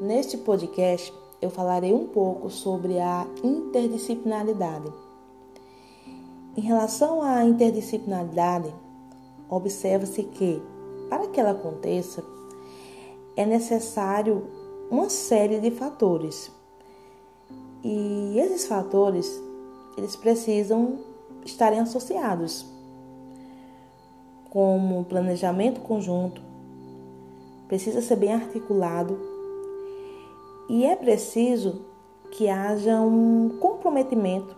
Neste podcast, eu falarei um pouco sobre a interdisciplinaridade. Em relação à interdisciplinaridade, observa-se que, para que ela aconteça, é necessário uma série de fatores. E esses fatores, eles precisam estarem associados, como planejamento conjunto, precisa ser bem articulado e é preciso que haja um comprometimento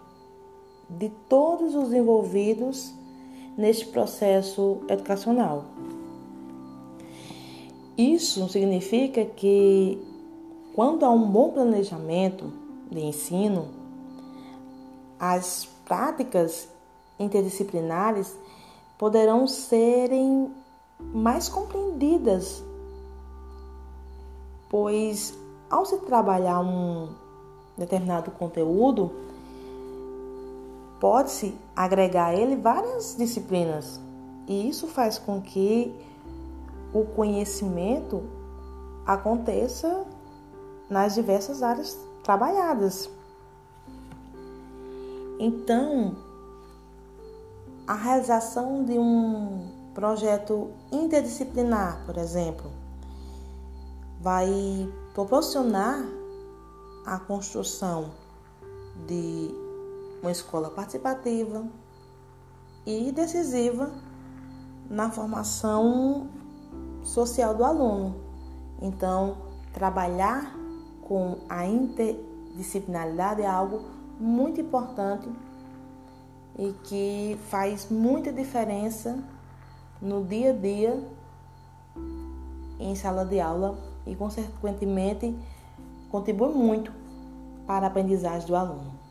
de todos os envolvidos neste processo educacional. Isso significa que, quando há um bom planejamento de ensino, as práticas interdisciplinares poderão serem mais compreendidas, pois ao se trabalhar um determinado conteúdo, pode-se agregar a ele várias disciplinas, e isso faz com que o conhecimento aconteça nas diversas áreas trabalhadas. Então, a realização de um projeto interdisciplinar, por exemplo, vai proporcionar a construção de uma escola participativa e decisiva na formação social do aluno. Então, trabalhar com a interdisciplinaridade é algo muito importante e que faz muita diferença no dia a dia em sala de aula e, consequentemente, contribui muito para a aprendizagem do aluno.